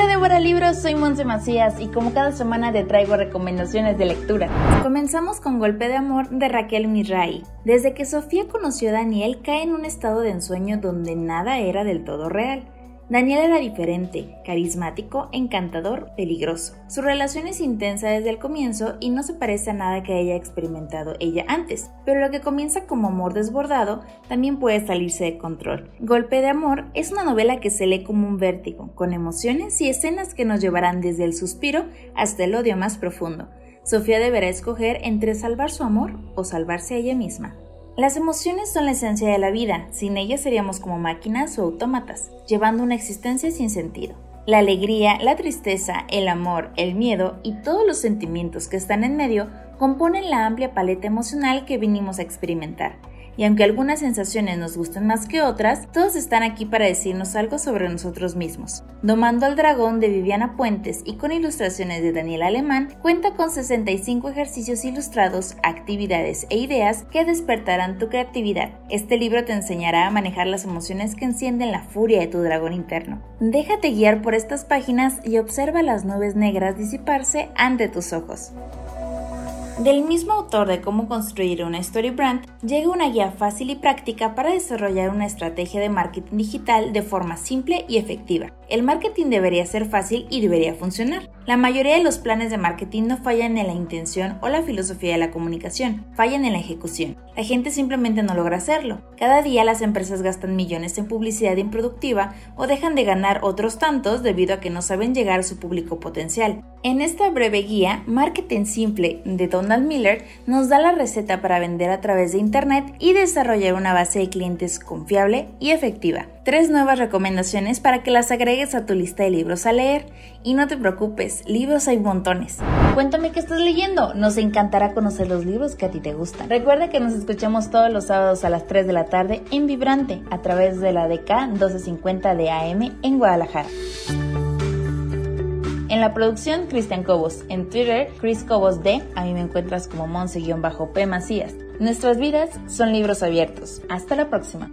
Hola Débora Libros, soy Monse Macías y como cada semana te traigo recomendaciones de lectura. Comenzamos con Golpe de Amor de Raquel Mirray. Desde que Sofía conoció a Daniel cae en un estado de ensueño donde nada era del todo real. Daniel era diferente, carismático, encantador, peligroso. Su relación es intensa desde el comienzo y no se parece a nada que haya experimentado ella antes, pero lo que comienza como amor desbordado también puede salirse de control. Golpe de Amor es una novela que se lee como un vértigo, con emociones y escenas que nos llevarán desde el suspiro hasta el odio más profundo. Sofía deberá escoger entre salvar su amor o salvarse a ella misma. Las emociones son la esencia de la vida, sin ellas seríamos como máquinas o autómatas, llevando una existencia sin sentido. La alegría, la tristeza, el amor, el miedo y todos los sentimientos que están en medio componen la amplia paleta emocional que vinimos a experimentar y aunque algunas sensaciones nos gusten más que otras, todos están aquí para decirnos algo sobre nosotros mismos. Domando al dragón de Viviana Puentes y con ilustraciones de Daniel Alemán, cuenta con 65 ejercicios ilustrados, actividades e ideas que despertarán tu creatividad. Este libro te enseñará a manejar las emociones que encienden la furia de tu dragón interno. Déjate guiar por estas páginas y observa las nubes negras disiparse ante tus ojos. Del mismo autor de cómo construir una story brand, llega una guía fácil y práctica para desarrollar una estrategia de marketing digital de forma simple y efectiva. El marketing debería ser fácil y debería funcionar. La mayoría de los planes de marketing no fallan en la intención o la filosofía de la comunicación, fallan en la ejecución. La gente simplemente no logra hacerlo. Cada día las empresas gastan millones en publicidad improductiva o dejan de ganar otros tantos debido a que no saben llegar a su público potencial. En esta breve guía, Marketing Simple de Donald Miller nos da la receta para vender a través de Internet y desarrollar una base de clientes confiable y efectiva. Tres nuevas recomendaciones para que las agregues a tu lista de libros a leer. Y no te preocupes, libros hay montones. Cuéntame qué estás leyendo, nos encantará conocer los libros que a ti te gustan. Recuerda que nos escuchamos todos los sábados a las 3 de la tarde en Vibrante a través de la DK 1250 de AM en Guadalajara. En la producción, Cristian Cobos. En Twitter, Chris Cobos D. A mí me encuentras como Monse-P Macías. Nuestras vidas son libros abiertos. Hasta la próxima.